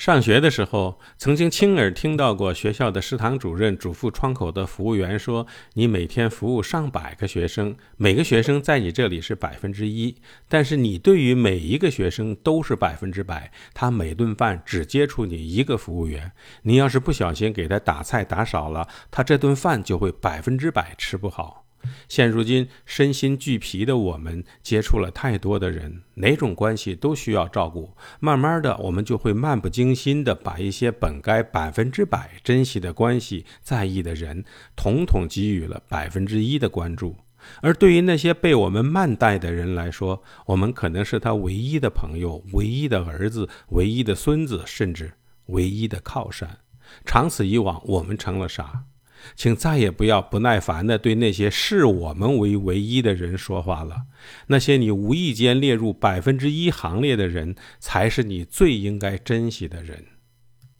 上学的时候，曾经亲耳听到过学校的食堂主任嘱咐窗口的服务员说：“你每天服务上百个学生，每个学生在你这里是百分之一，但是你对于每一个学生都是百分之百。他每顿饭只接触你一个服务员，你要是不小心给他打菜打少了，他这顿饭就会百分之百吃不好。”现如今身心俱疲的我们，接触了太多的人，哪种关系都需要照顾。慢慢的，我们就会漫不经心的把一些本该百分之百珍惜的关系、在意的人，统统给予了百分之一的关注。而对于那些被我们慢待的人来说，我们可能是他唯一的朋友、唯一的儿子、唯一的孙子，甚至唯一的靠山。长此以往，我们成了啥？请再也不要不耐烦地对那些视我们为唯一的人说话了。那些你无意间列入百分之一行列的人，才是你最应该珍惜的人。